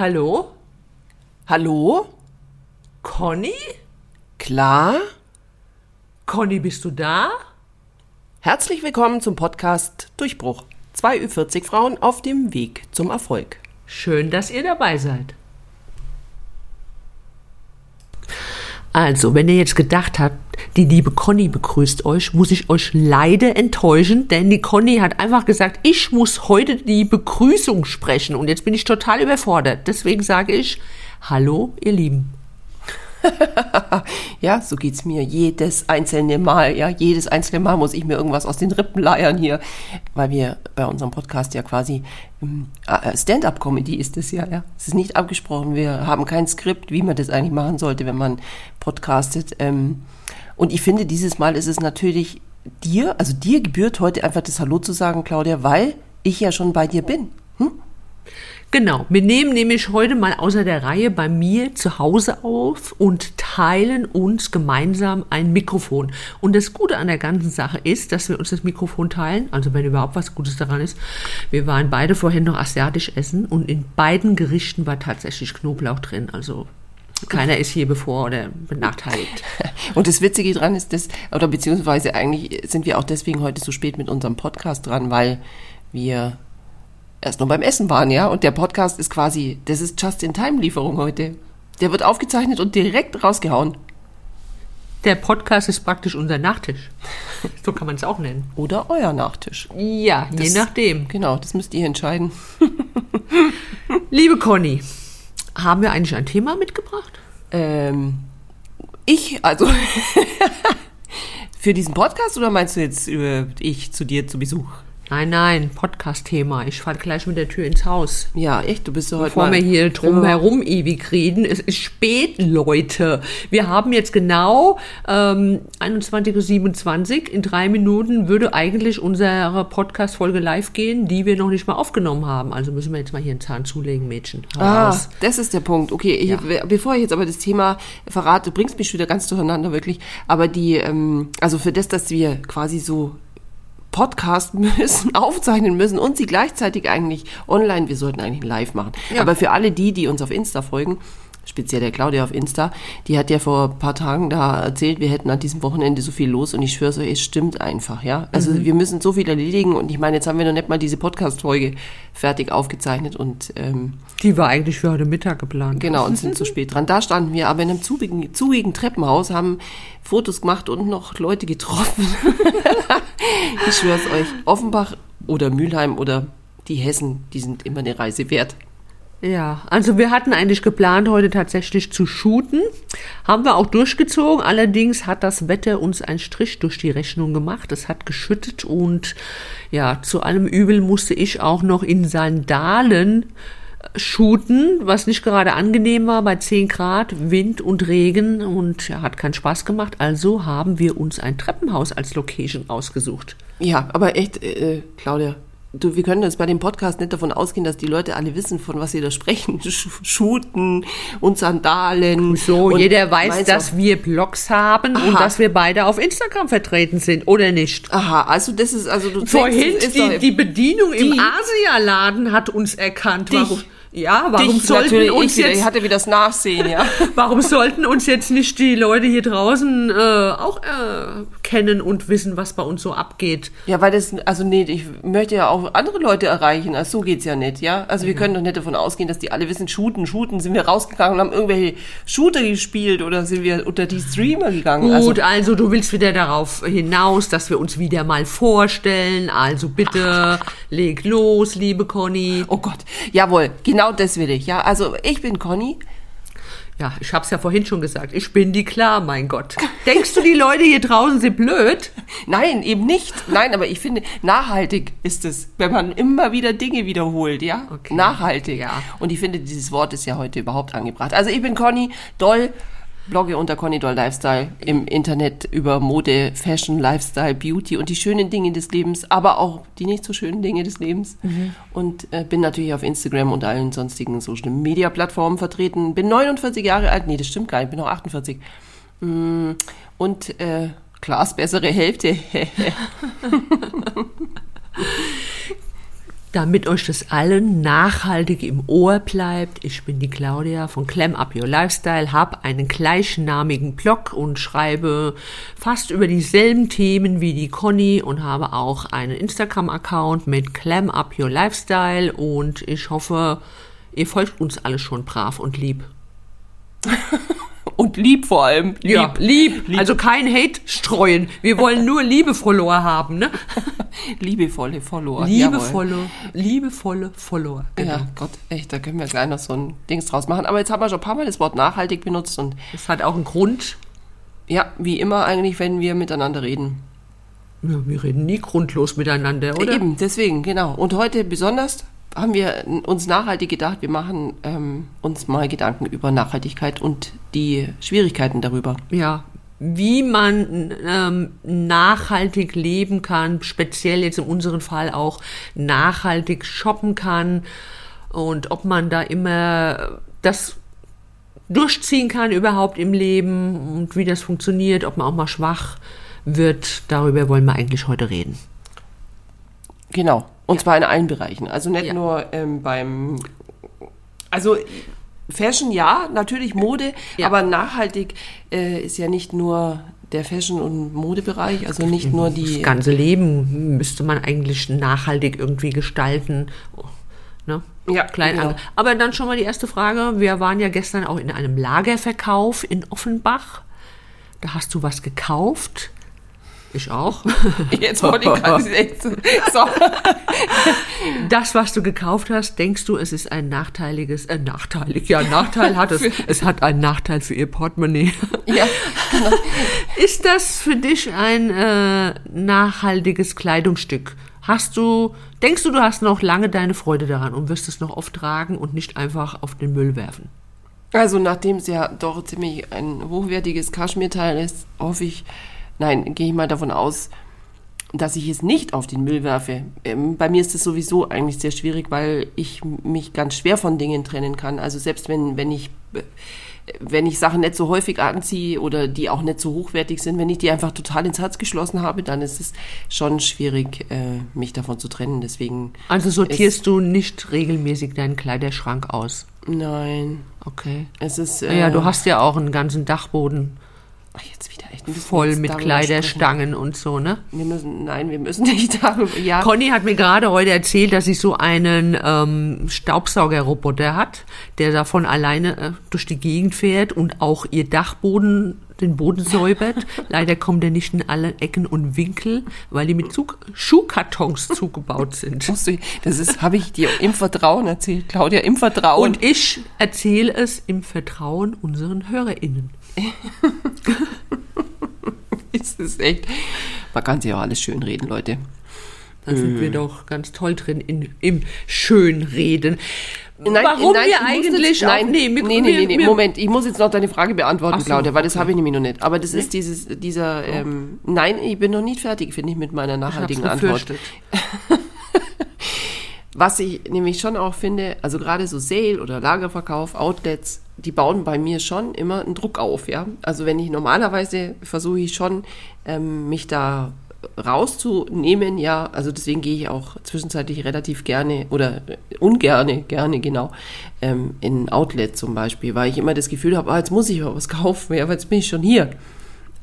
Hallo? Hallo? Conny? Klar? Conny, bist du da? Herzlich willkommen zum Podcast Durchbruch. Zwei Ü40 Frauen auf dem Weg zum Erfolg. Schön, dass ihr dabei seid. Also, wenn ihr jetzt gedacht habt, die liebe Conny begrüßt euch, muss ich euch leider enttäuschen, denn die Conny hat einfach gesagt, ich muss heute die Begrüßung sprechen und jetzt bin ich total überfordert. Deswegen sage ich, hallo, ihr Lieben. ja, so geht's mir jedes einzelne Mal. Ja, jedes einzelne Mal muss ich mir irgendwas aus den Rippen leiern hier, weil wir bei unserem Podcast ja quasi ähm, äh, Stand-up-Comedy ist es ja. Ja, es ist nicht abgesprochen. Wir haben kein Skript, wie man das eigentlich machen sollte, wenn man podcastet. Ähm, und ich finde, dieses Mal ist es natürlich dir, also dir gebührt heute einfach das Hallo zu sagen, Claudia, weil ich ja schon bei dir bin. Hm? Genau, wir nehmen nämlich heute mal außer der Reihe bei mir zu Hause auf und teilen uns gemeinsam ein Mikrofon. Und das Gute an der ganzen Sache ist, dass wir uns das Mikrofon teilen, also wenn überhaupt was Gutes daran ist. Wir waren beide vorhin noch asiatisch essen und in beiden Gerichten war tatsächlich Knoblauch drin, also keiner ist hier bevor oder benachteiligt. Und das Witzige dran ist, dass, oder beziehungsweise eigentlich sind wir auch deswegen heute so spät mit unserem Podcast dran, weil wir erst nur beim Essen waren, ja. Und der Podcast ist quasi, das ist Just-in-Time-Lieferung heute. Der wird aufgezeichnet und direkt rausgehauen. Der Podcast ist praktisch unser Nachtisch. So kann man es auch nennen. Oder euer Nachtisch. Ja, das, je nachdem. Genau, das müsst ihr entscheiden. Liebe Conny, haben wir eigentlich ein Thema mitgebracht? Ähm, ich, also für diesen Podcast oder meinst du jetzt äh, ich zu dir zu Besuch? Nein, nein, Podcast-Thema. Ich falle gleich mit der Tür ins Haus. Ja, echt, du bist so heute Bevor mal wir hier drumherum ja. ewig reden. Es ist spät, Leute. Wir haben jetzt genau ähm, 21.27 Uhr. In drei Minuten würde eigentlich unsere Podcast-Folge live gehen, die wir noch nicht mal aufgenommen haben. Also müssen wir jetzt mal hier einen Zahn zulegen, Mädchen. ah, raus. das ist der Punkt. Okay, ich, ja. bevor ich jetzt aber das Thema verrate, bringst mich wieder ganz durcheinander, wirklich. Aber die, ähm, also für das, dass wir quasi so Podcast müssen, aufzeichnen müssen und sie gleichzeitig eigentlich online, wir sollten eigentlich live machen. Ja. Aber für alle die, die uns auf Insta folgen, speziell der Claudia auf Insta, die hat ja vor ein paar Tagen da erzählt, wir hätten an diesem Wochenende so viel los und ich schwöre euch, es stimmt einfach, ja. Also mhm. wir müssen so viel erledigen und ich meine, jetzt haben wir noch nicht mal diese Podcast-Folge fertig aufgezeichnet und ähm, die war eigentlich für heute Mittag geplant. Genau, und sind zu spät dran. Da standen wir aber in einem zugigen, zugigen Treppenhaus, haben Fotos gemacht und noch Leute getroffen. ich schwöre es euch, Offenbach oder Mülheim oder die Hessen, die sind immer eine Reise wert. Ja, also wir hatten eigentlich geplant, heute tatsächlich zu shooten. Haben wir auch durchgezogen. Allerdings hat das Wetter uns einen Strich durch die Rechnung gemacht. Es hat geschüttet und ja, zu allem Übel musste ich auch noch in Sandalen äh, shooten, was nicht gerade angenehm war bei 10 Grad, Wind und Regen und ja, hat keinen Spaß gemacht. Also haben wir uns ein Treppenhaus als Location ausgesucht. Ja, aber echt, äh, Claudia, Du, wir können jetzt bei dem Podcast nicht davon ausgehen, dass die Leute alle wissen, von was sie da sprechen. Shooten und Sandalen. So, und jeder weiß, dass wir Blogs haben Aha. und dass wir beide auf Instagram vertreten sind, oder nicht? Aha, also das ist, also du Vorhin, die, die Bedienung die, im Asialaden hat uns erkannt. Warum? Ja, warum Dich sollten uns wieder, jetzt ich hatte wieder das Nachsehen, ja. warum sollten uns jetzt nicht die Leute hier draußen äh, auch äh, kennen und wissen, was bei uns so abgeht? Ja, weil das also nee, ich möchte ja auch andere Leute erreichen, also so geht's ja nicht, ja? Also wir können doch nicht davon ausgehen, dass die alle wissen, shooten, shooten, sind wir rausgegangen und haben irgendwelche Shooter gespielt oder sind wir unter die Streamer gegangen? Gut, also, also du willst wieder darauf hinaus, dass wir uns wieder mal vorstellen. Also bitte leg los, liebe Conny. Oh Gott. Jawohl, genau Genau das will ich, ja. Also ich bin Conny. Ja, ich habe es ja vorhin schon gesagt. Ich bin die klar, mein Gott. Denkst du, die Leute hier draußen sind blöd? Nein, eben nicht. Nein, aber ich finde, nachhaltig ist es, wenn man immer wieder Dinge wiederholt, ja? Okay. Nachhaltig. Ja. Und ich finde, dieses Wort ist ja heute überhaupt angebracht. Also ich bin Conny, doll blogge unter Conny Doll Lifestyle im Internet über Mode, Fashion, Lifestyle, Beauty und die schönen Dinge des Lebens, aber auch die nicht so schönen Dinge des Lebens. Mhm. Und äh, bin natürlich auf Instagram und allen sonstigen Social Media Plattformen vertreten. Bin 49 Jahre alt. Nee, das stimmt gar nicht. Bin noch 48. Mm, und äh, Klaas bessere Hälfte. Damit euch das allen nachhaltig im Ohr bleibt, ich bin die Claudia von Clam Up Your Lifestyle, habe einen gleichnamigen Blog und schreibe fast über dieselben Themen wie die Conny und habe auch einen Instagram-Account mit Clam Up Your Lifestyle. Und ich hoffe, ihr folgt uns alle schon brav und lieb. Und lieb vor allem. Lieb, ja, lieb. lieb. Also kein Hate streuen. Wir wollen nur liebe Follower haben, ne? Liebevolle Follower. Liebevolle, liebevolle Follower. Genau. Ja, Gott, echt, da können wir gleich noch so ein Dings draus machen. Aber jetzt haben wir schon ein paar Mal das Wort nachhaltig benutzt und. Das hat auch einen Grund. Ja, wie immer eigentlich, wenn wir miteinander reden. Ja, wir reden nie grundlos miteinander, oder? Eben, deswegen, genau. Und heute besonders haben wir uns nachhaltig gedacht, wir machen ähm, uns mal Gedanken über Nachhaltigkeit und die Schwierigkeiten darüber. Ja, wie man ähm, nachhaltig leben kann, speziell jetzt in unserem Fall auch nachhaltig shoppen kann und ob man da immer das durchziehen kann überhaupt im Leben und wie das funktioniert, ob man auch mal schwach wird, darüber wollen wir eigentlich heute reden. Genau. Und ja. zwar in allen Bereichen. Also nicht ja. nur ähm, beim, also Fashion ja, natürlich Mode, ja. aber nachhaltig äh, ist ja nicht nur der Fashion- und Modebereich, also nicht nur die. Das ganze Leben müsste man eigentlich nachhaltig irgendwie gestalten. Ne? Ja, klein genau. Aber dann schon mal die erste Frage. Wir waren ja gestern auch in einem Lagerverkauf in Offenbach. Da hast du was gekauft. Ich auch. Jetzt wollte ich gerade so. Das, was du gekauft hast, denkst du, es ist ein nachteiliges, äh, nachteilig, ja, Nachteil hat es. Es hat einen Nachteil für ihr Portemonnaie. Ja, genau. Ist das für dich ein äh, nachhaltiges Kleidungsstück? Hast du, denkst du, du hast noch lange deine Freude daran und wirst es noch oft tragen und nicht einfach auf den Müll werfen? Also, nachdem es ja doch ziemlich ein hochwertiges Kaschmirteil ist, hoffe ich, Nein, gehe ich mal davon aus, dass ich es nicht auf den Müll werfe. Ähm, bei mir ist es sowieso eigentlich sehr schwierig, weil ich mich ganz schwer von Dingen trennen kann. Also selbst wenn, wenn ich wenn ich Sachen nicht so häufig anziehe oder die auch nicht so hochwertig sind, wenn ich die einfach total ins Herz geschlossen habe, dann ist es schon schwierig, äh, mich davon zu trennen. Deswegen. Also sortierst du nicht regelmäßig deinen Kleiderschrank aus? Nein. Okay. Es ist. Äh, ja, du hast ja auch einen ganzen Dachboden. Ach, jetzt wieder echt voll mit Kleiderstangen und so, ne? Wir müssen, nein, wir müssen nicht darüber. Ja. Conny hat mir gerade heute erzählt, dass sie so einen ähm, Staubsaugerroboter hat, der da von alleine äh, durch die Gegend fährt und auch ihr Dachboden den Boden säubert. Leider kommt er nicht in alle Ecken und Winkel, weil die mit Zug Schuhkartons zugebaut sind. Das ist, habe ich dir im Vertrauen erzählt, Claudia, im Vertrauen. Und ich erzähle es im Vertrauen unseren HörerInnen. ist es echt. Man kann sich auch alles schön reden, Leute. Da sind wir doch ganz toll drin in, im Schönreden. Nein, Warum nein, wir eigentlich jetzt, nein, auch, nee, nee, nee, nee, nee, Moment, ich muss jetzt noch deine Frage beantworten, so, Claudia, weil das habe ich nämlich noch nicht. Aber das nee? ist dieses, dieser, oh. ähm, nein, ich bin noch nicht fertig, finde ich, mit meiner nachhaltigen Antwort. Was ich nämlich schon auch finde, also gerade so Sale oder Lagerverkauf, Outlets, die bauen bei mir schon immer einen Druck auf, ja. Also wenn ich normalerweise versuche ich schon, ähm, mich da rauszunehmen, ja, also deswegen gehe ich auch zwischenzeitlich relativ gerne oder ungerne, gerne genau, ähm, in Outlet zum Beispiel, weil ich immer das Gefühl habe, ah, jetzt muss ich was kaufen, ja, aber jetzt bin ich schon hier.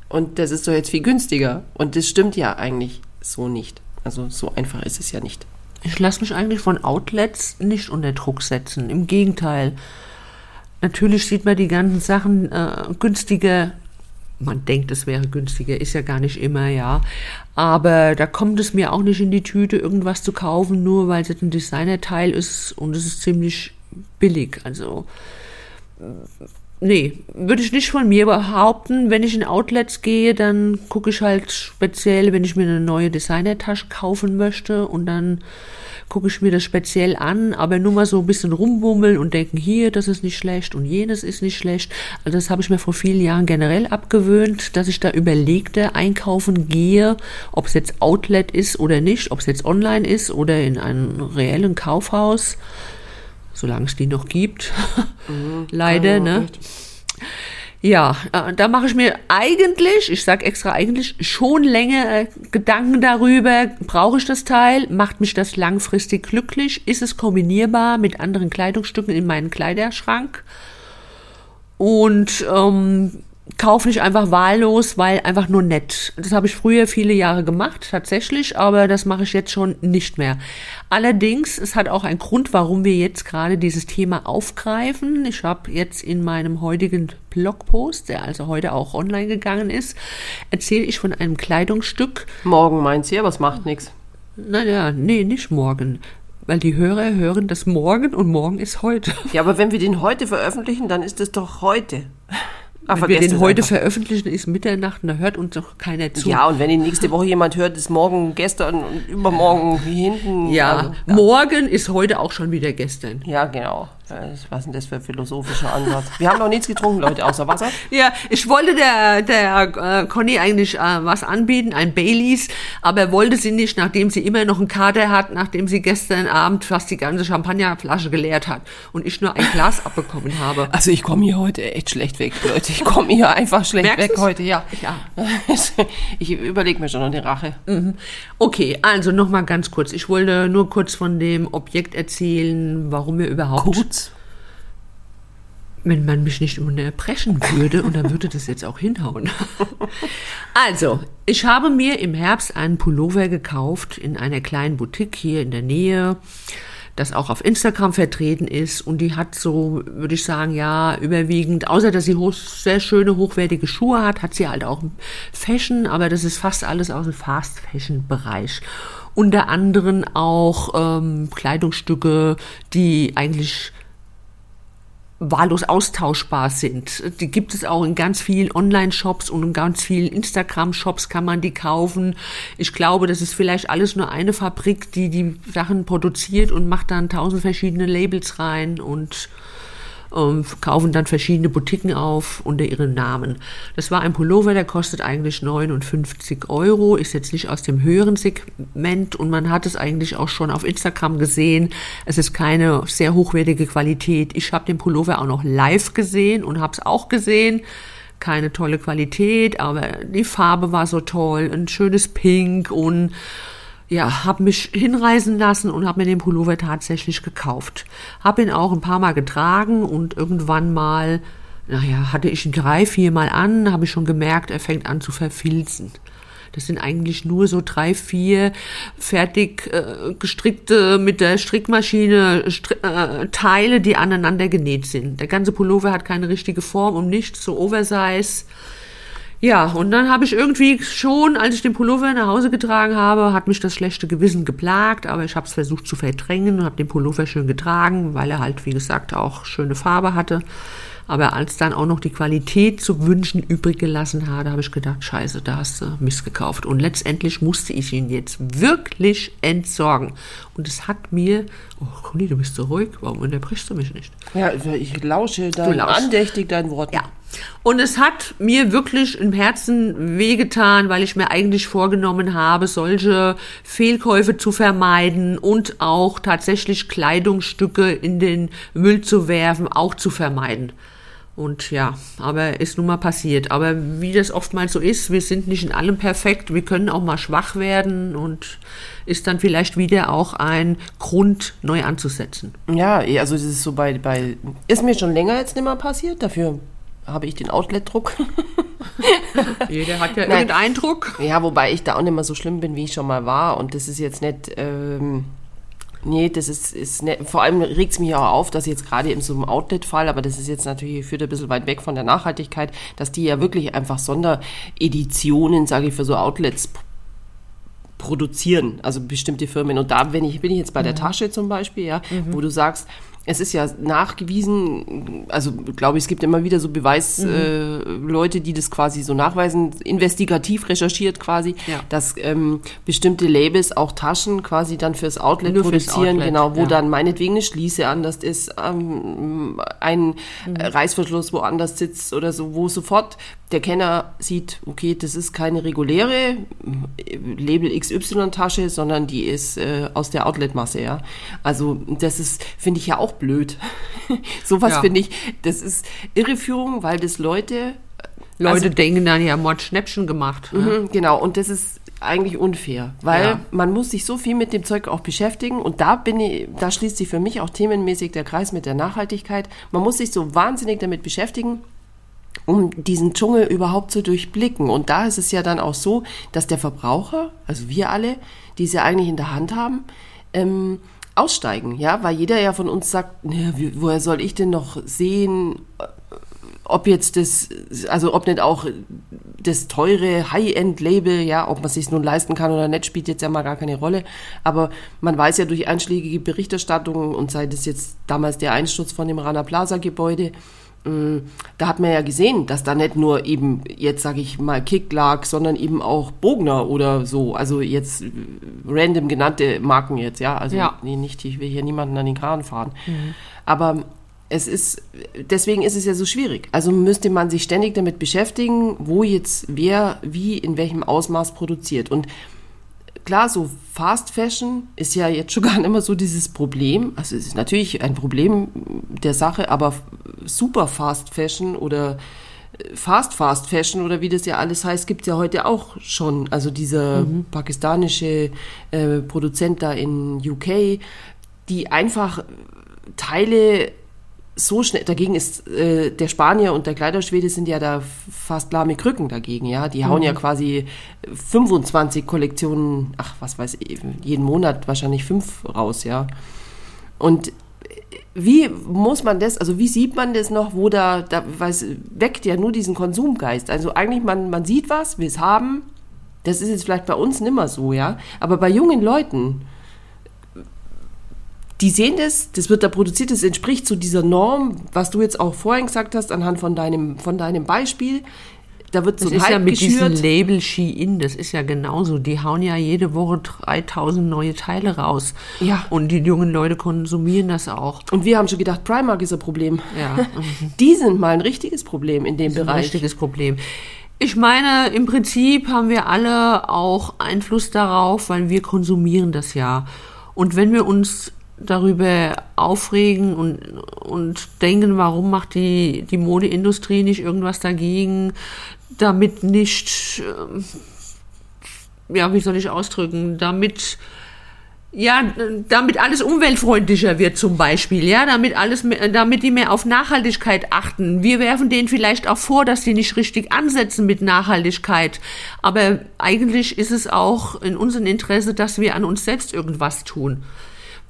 Und das ist doch jetzt viel günstiger. Und das stimmt ja eigentlich so nicht. Also so einfach ist es ja nicht. Ich lasse mich eigentlich von Outlets nicht unter Druck setzen. Im Gegenteil. Natürlich sieht man die ganzen Sachen äh, günstiger. Man denkt, es wäre günstiger, ist ja gar nicht immer, ja. Aber da kommt es mir auch nicht in die Tüte, irgendwas zu kaufen, nur weil es ein Designerteil ist und es ist ziemlich billig. Also Nee, würde ich nicht von mir behaupten. Wenn ich in Outlets gehe, dann gucke ich halt speziell, wenn ich mir eine neue Designertasche kaufen möchte und dann gucke ich mir das speziell an, aber nur mal so ein bisschen rumwummeln und denken, hier, das ist nicht schlecht und jenes ist nicht schlecht. Also das habe ich mir vor vielen Jahren generell abgewöhnt, dass ich da überlegte, einkaufen gehe, ob es jetzt Outlet ist oder nicht, ob es jetzt online ist oder in einem reellen Kaufhaus solange es die noch gibt. Mhm. Leider, oh, ne? Ja, äh, da mache ich mir eigentlich, ich sage extra eigentlich, schon länger äh, Gedanken darüber, brauche ich das Teil, macht mich das langfristig glücklich, ist es kombinierbar mit anderen Kleidungsstücken in meinem Kleiderschrank und ähm, kaufe nicht einfach wahllos, weil einfach nur nett. Das habe ich früher viele Jahre gemacht, tatsächlich, aber das mache ich jetzt schon nicht mehr. Allerdings, es hat auch einen Grund, warum wir jetzt gerade dieses Thema aufgreifen. Ich habe jetzt in meinem heutigen Blogpost, der also heute auch online gegangen ist, erzähle ich von einem Kleidungsstück. Morgen meint ihr, aber es macht nichts. Naja, nee, nicht morgen. Weil die Hörer hören das morgen und morgen ist heute. Ja, aber wenn wir den heute veröffentlichen, dann ist es doch heute. Ach, wenn wir den heute einfach. veröffentlichen, ist Mitternacht und da hört uns doch keiner zu. Ja, und wenn die nächste Woche jemand hört, ist morgen gestern und übermorgen hier hinten. Ja, also, ja, morgen ist heute auch schon wieder gestern. Ja, genau. Was ist denn das für ein philosophischer Ansatz? Wir haben noch nichts getrunken, Leute, außer Wasser. Ja, ich wollte der, der äh, Conny eigentlich äh, was anbieten, ein Baileys, aber er wollte sie nicht, nachdem sie immer noch einen Kater hat, nachdem sie gestern Abend fast die ganze Champagnerflasche geleert hat und ich nur ein Glas abbekommen habe. Also ich komme hier heute echt schlecht weg, Leute. Ich komme hier einfach schlecht Merkst weg du's? heute, ja. ja. Ich überlege mir schon noch die Rache. Mhm. Okay, also nochmal ganz kurz. Ich wollte nur kurz von dem Objekt erzählen, warum wir überhaupt... Kurz? wenn man mich nicht unterbrechen würde, und dann würde das jetzt auch hinhauen. Also, ich habe mir im Herbst einen Pullover gekauft in einer kleinen Boutique hier in der Nähe, das auch auf Instagram vertreten ist. Und die hat so, würde ich sagen, ja, überwiegend, außer dass sie hoch, sehr schöne, hochwertige Schuhe hat, hat sie halt auch Fashion, aber das ist fast alles aus dem Fast-Fashion-Bereich. Unter anderem auch ähm, Kleidungsstücke, die eigentlich wahllos austauschbar sind. Die gibt es auch in ganz vielen Online-Shops und in ganz vielen Instagram-Shops kann man die kaufen. Ich glaube, das ist vielleicht alles nur eine Fabrik, die die Sachen produziert und macht dann tausend verschiedene Labels rein und ähm, kaufen dann verschiedene Boutiquen auf unter ihrem Namen. Das war ein Pullover, der kostet eigentlich 59 Euro, ist jetzt nicht aus dem höheren Segment und man hat es eigentlich auch schon auf Instagram gesehen. Es ist keine sehr hochwertige Qualität. Ich habe den Pullover auch noch live gesehen und habe es auch gesehen keine tolle Qualität, aber die Farbe war so toll, ein schönes Pink und ja, habe mich hinreisen lassen und habe mir den Pullover tatsächlich gekauft. Habe ihn auch ein paar Mal getragen und irgendwann mal, naja, hatte ich ihn drei, vier Mal an, habe ich schon gemerkt, er fängt an zu verfilzen. Das sind eigentlich nur so drei, vier fertig äh, gestrickte mit der Strickmaschine Stri äh, Teile, die aneinander genäht sind. Der ganze Pullover hat keine richtige Form und nichts, so Oversize. Ja, und dann habe ich irgendwie schon, als ich den Pullover nach Hause getragen habe, hat mich das schlechte Gewissen geplagt, aber ich habe es versucht zu verdrängen und habe den Pullover schön getragen, weil er halt, wie gesagt, auch schöne Farbe hatte. Aber als dann auch noch die Qualität zu wünschen übrig gelassen hatte, habe ich gedacht, scheiße, da hast du Mist gekauft. Und letztendlich musste ich ihn jetzt wirklich entsorgen. Und es hat mir, oh Conny, du bist so ruhig, warum unterbrichst du mich nicht? Ja, ich lausche dann andächtig deinen Worten. Ja. Und es hat mir wirklich im Herzen wehgetan, weil ich mir eigentlich vorgenommen habe, solche Fehlkäufe zu vermeiden und auch tatsächlich Kleidungsstücke in den Müll zu werfen, auch zu vermeiden. Und ja, aber ist nun mal passiert. Aber wie das oftmals so ist, wir sind nicht in allem perfekt, wir können auch mal schwach werden und ist dann vielleicht wieder auch ein Grund, neu anzusetzen. Ja, also das ist so bei, bei ist mir schon länger jetzt nicht mehr passiert, dafür habe ich den Outlet-Druck. Jeder hat ja irgendeinen Druck. Ja, wobei ich da auch nicht mehr so schlimm bin, wie ich schon mal war. Und das ist jetzt nicht, ähm, Nee, das ist, ist ne, vor allem regt es mich auch auf, dass jetzt gerade in so einem Outlet-Fall, aber das ist jetzt natürlich, führt ein bisschen weit weg von der Nachhaltigkeit, dass die ja wirklich einfach Sondereditionen, sage ich, für so Outlets produzieren, also bestimmte Firmen. Und da wenn ich, bin ich jetzt bei der mhm. Tasche zum Beispiel, ja, mhm. wo du sagst, es ist ja nachgewiesen, also glaube ich, es gibt immer wieder so Beweisleute, mhm. äh, die das quasi so nachweisen, investigativ recherchiert quasi, ja. dass ähm, bestimmte Labels auch Taschen quasi dann fürs Outlet Nur produzieren, Outlet, genau, wo ja. dann meinetwegen eine Schließe anders ist, ähm, ein mhm. Reißverschluss woanders sitzt oder so, wo sofort der Kenner sieht, okay, das ist keine reguläre äh, Label XY-Tasche, sondern die ist äh, aus der Outlet-Masse, ja. Also das ist, finde ich ja auch blöd. Sowas Ja. finde ich, das ist Irreführung, weil das Leute Leute Also- denken dann, ja, Mord Schnäppchen gemacht. ne? Mhm, genau, und das ist eigentlich unfair, weil Ja. man muss sich so viel mit dem Zeug auch beschäftigen und da bin ich, da schließt sich für mich auch themenmäßig der Kreis mit der Nachhaltigkeit. Man muss sich so wahnsinnig damit beschäftigen, um diesen Dschungel überhaupt zu durchblicken. Und da ist es ja dann auch so, dass der Verbraucher, also wir alle, die es ja eigentlich in der Hand haben, ähm, aussteigen, ja, weil jeder ja von uns sagt, wie, woher soll ich denn noch sehen, ob jetzt das, also ob nicht auch das teure High-End-Label, ja, ob man sich nun leisten kann oder nicht, spielt jetzt ja mal gar keine Rolle. Aber man weiß ja durch einschlägige Berichterstattungen und sei das jetzt damals der Einsturz von dem Rana Plaza-Gebäude, da hat man ja gesehen, dass da nicht nur eben jetzt sage ich mal Kick lag, sondern eben auch Bogner oder so, also jetzt äh, random genannte Marken jetzt, ja, also Ja. nee, nicht, ich will hier niemanden an den Kragen fahren. Aber es ist, deswegen ist es ja so schwierig. Also müsste man sich ständig damit beschäftigen, wo jetzt wer wie in welchem Ausmaß produziert. Und klar, so Fast Fashion ist ja jetzt schon gar nicht immer so dieses Problem. Also es ist natürlich ein Problem der Sache, aber super Fast Fashion oder Fast Fast Fashion oder wie das ja alles heißt, gibt es ja heute auch schon. Also dieser pakistanische äh, Produzent da in UK, die einfach Teile so schnell, dagegen ist äh, der Spanier und der Kleiderschwede sind ja da fast lahme Krücken dagegen, ja. Die hauen ja quasi 25 Kollektionen, ach, was weiß ich, jeden Monat wahrscheinlich fünf raus, ja. Und wie muss man das, also wie sieht man das noch, wo da, da weil es weckt ja nur diesen Konsumgeist. Also eigentlich, man, man sieht was, will es haben. Das ist jetzt vielleicht bei uns nimmer so, ja. Aber bei jungen Leuten, die sehen das, das wird da produziert, das entspricht zu dieser Norm, was du jetzt auch vorhin gesagt hast, anhand von deinem, von deinem Beispiel. Da wird so Das ein ist Hype ja mit diesem geschürt. Label Shein, das ist ja genauso. Die hauen ja jede Woche 3000 neue Teile raus. Ja. Und die jungen Leute konsumieren das auch. Und wir haben schon gedacht, Primark ist ein Problem. Ja. Die sind mal ein richtiges Problem in dem Das ist ein Bereich. richtiges Problem. Ich meine, im Prinzip haben wir alle auch Einfluss darauf, weil wir konsumieren das ja. Und wenn wir uns darüber aufregen und, und denken, warum macht die, die Modeindustrie nicht irgendwas dagegen, damit nicht, ähm, ja, wie soll ich ausdrücken, damit ja, damit alles umweltfreundlicher wird zum Beispiel, ja, damit alles, damit die mehr auf Nachhaltigkeit achten. Wir werfen denen vielleicht auch vor, dass die nicht richtig ansetzen mit Nachhaltigkeit. Aber eigentlich ist es auch in unserem Interesse, dass wir an uns selbst irgendwas tun.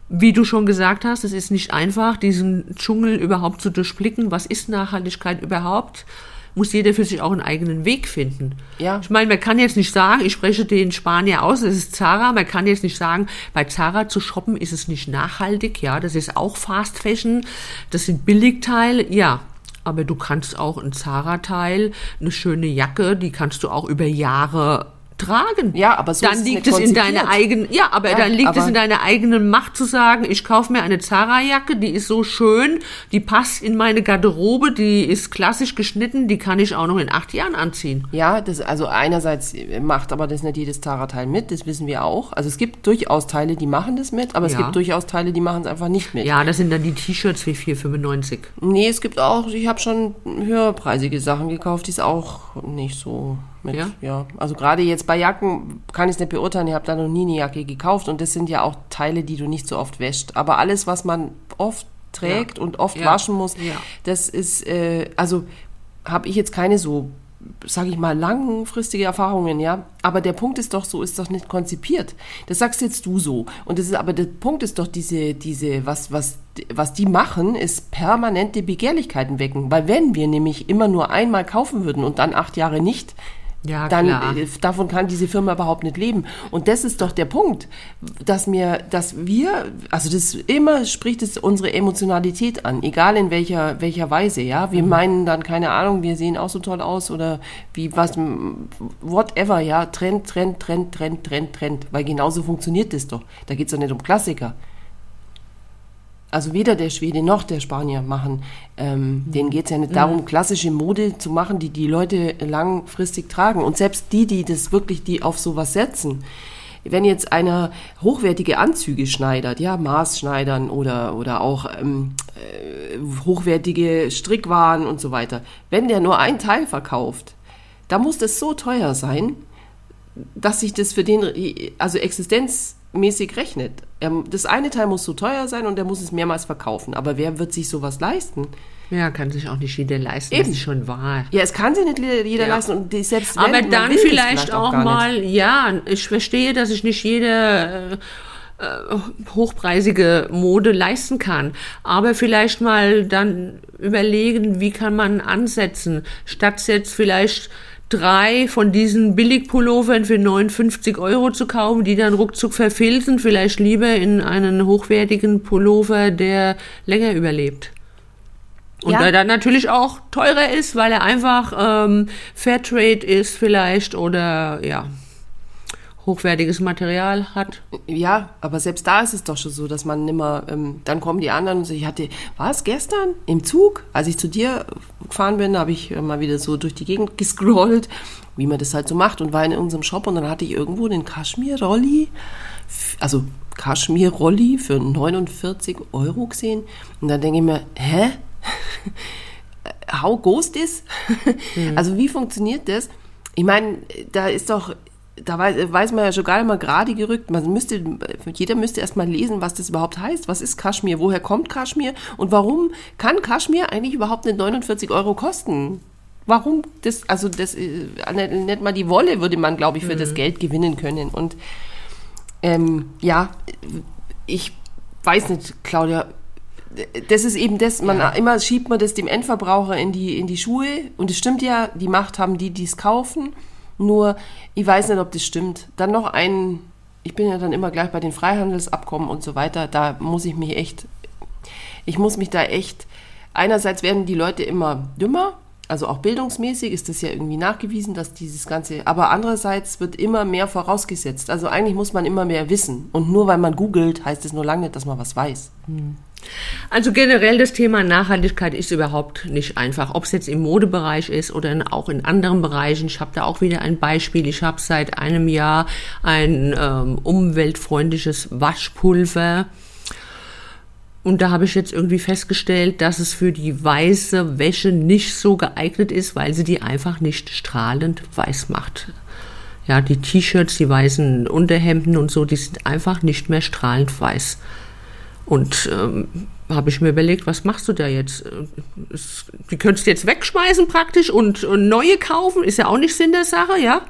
Wie du schon gesagt hast, es ist nicht einfach, diesen Dschungel überhaupt zu durchblicken. Was ist Nachhaltigkeit überhaupt? Muss jeder für sich auch einen eigenen Weg finden. Ja. Ich meine, man kann jetzt nicht sagen, ich spreche den Spanier aus, das ist Zara. Man kann jetzt nicht sagen, bei Zara zu shoppen ist es nicht nachhaltig. Ja, das ist auch Fast Fashion. Das sind Billigteile. Ja. Aber du kannst auch ein Zara-Teil, eine schöne Jacke, die kannst du auch über Jahre tragen. Ja, aber so dann ist es liegt es in deiner konzipiert. eigenen, ja, aber Ja, dann liegt es aber- in deiner eigenen Macht zu sagen, ich kaufe mir eine Zara-Jacke, die ist so schön, die passt in meine Garderobe, die ist klassisch geschnitten, die kann ich auch noch in acht Jahren anziehen. Ja, das, also einerseits macht aber das nicht jedes Zara-Teil mit, das wissen wir auch. Also es gibt durchaus Teile, die machen das mit, aber es Ja. gibt durchaus Teile, die machen es einfach nicht mit. Ja, das sind dann die T-Shirts wie 4,95. Nee, es gibt auch, ich habe schon höherpreisige Sachen gekauft, die es auch nicht so mit, Ja? ja. Also gerade jetzt bei Jacken kann ich es nicht beurteilen, ich habe da noch nie eine Jacke gekauft und das sind ja auch Teile, die du nicht so oft wäscht. Aber alles, was man oft trägt Ja. und oft Ja. waschen muss, das ist, äh, also habe ich jetzt keine so, sage ich mal, langfristige Erfahrungen, ja. Aber der Punkt ist doch, so ist doch nicht konzipiert. Das sagst jetzt du so. Und das ist, aber der Punkt ist doch diese, diese, was, was, was die machen, ist permanente Begehrlichkeiten wecken. Weil wenn wir nämlich immer nur einmal kaufen würden und dann acht Jahre nicht, Ja, dann klar. äh, davon kann diese Firma überhaupt nicht leben. Und das ist doch der Punkt, dass mir, dass wir, also das immer spricht es unsere Emotionalität an, egal in welcher welcher Weise, ja. Wir meinen dann keine Ahnung, wir sehen auch so toll aus oder wie was, whatever, ja. Trend, Trend, Trend, Trend, Trend, Trend, weil genauso funktioniert das doch. Da geht's doch nicht um Klassiker. Also weder der Schwede noch der Spanier machen, ähm, mhm. denen geht es ja nicht darum, klassische Mode zu machen, die die Leute langfristig tragen. Und selbst die, die das wirklich, die auf sowas setzen, wenn jetzt einer hochwertige Anzüge schneidert, ja, Maßschneidern oder, oder auch ähm, äh, hochwertige Strickwaren und so weiter, wenn der nur ein Teil verkauft, da muss das so teuer sein, dass sich das für den, also existenzmäßig rechnet. Das eine Teil muss so teuer sein und er muss es mehrmals verkaufen. Aber wer wird sich sowas leisten? Ja, kann sich auch nicht jeder leisten. Eben. Das ist schon wahr. Ja, es kann sich nicht jeder ja. leisten und selbst wenn, Aber dann vielleicht, vielleicht, auch, auch mal, nicht. ja, ich verstehe, dass sich nicht jeder äh, hochpreisige Mode leisten kann. Aber vielleicht mal dann überlegen, wie kann man ansetzen, statt jetzt vielleicht drei von diesen Billigpullovern für 59 Euro zu kaufen, die dann ruckzuck verfilzen, vielleicht lieber in einen hochwertigen Pullover, der länger überlebt. Und ja. der dann natürlich auch teurer ist, weil er einfach ähm, Fairtrade ist vielleicht oder ja hochwertiges Material hat. Ja, aber selbst da ist es doch schon so, dass man nimmer, ähm, dann kommen die anderen und so, ich hatte, war es gestern im Zug, als ich zu dir gefahren bin, habe ich mal wieder so durch die Gegend gescrollt, wie man das halt so macht und war in unserem Shop und dann hatte ich irgendwo den Kaschmir-Rolli, also Kaschmir-Rolli für 49 Euro gesehen und dann denke ich mir, hä? How goes this? Mhm. Also wie funktioniert das? Ich meine, da ist doch, da weiß, weiß man ja schon gar nicht mal gerade gerückt. Man müsste, jeder müsste erst mal lesen, was das überhaupt heißt. Was ist Kaschmir? Woher kommt Kaschmir? Und warum kann Kaschmir eigentlich überhaupt nicht 49 Euro kosten? Warum das, also das, äh, nicht mal die Wolle würde man, glaube ich, für mhm. das Geld gewinnen können. Und ähm, ja, ich weiß nicht, Claudia, das ist eben das, man ja. immer schiebt man das dem Endverbraucher in die, in die Schuhe und es stimmt ja, die Macht haben die, die es kaufen. Nur, ich weiß nicht, ob das stimmt. Dann noch ein, ich bin ja dann immer gleich bei den Freihandelsabkommen und so weiter, da muss ich mich echt, ich muss mich da echt, einerseits werden die Leute immer dümmer, also auch bildungsmäßig ist das ja irgendwie nachgewiesen, dass dieses Ganze, aber andererseits wird immer mehr vorausgesetzt. Also eigentlich muss man immer mehr wissen. Und nur weil man googelt, heißt es nur lange nicht, dass man was weiß. Hm. Also generell das Thema Nachhaltigkeit ist überhaupt nicht einfach, ob es jetzt im Modebereich ist oder auch in anderen Bereichen. Ich habe da auch wieder ein Beispiel. Ich habe seit einem Jahr ein ähm, umweltfreundliches Waschpulver. Und da habe ich jetzt irgendwie festgestellt, dass es für die weiße Wäsche nicht so geeignet ist, weil sie die einfach nicht strahlend weiß macht. Ja, die T-Shirts, die weißen Unterhemden und so, die sind einfach nicht mehr strahlend weiß. Und ähm, habe ich mir überlegt, was machst du da jetzt? Die könntest du jetzt wegschmeißen praktisch und, und, neue kaufen, ist ja auch nicht Sinn der Sache, ja?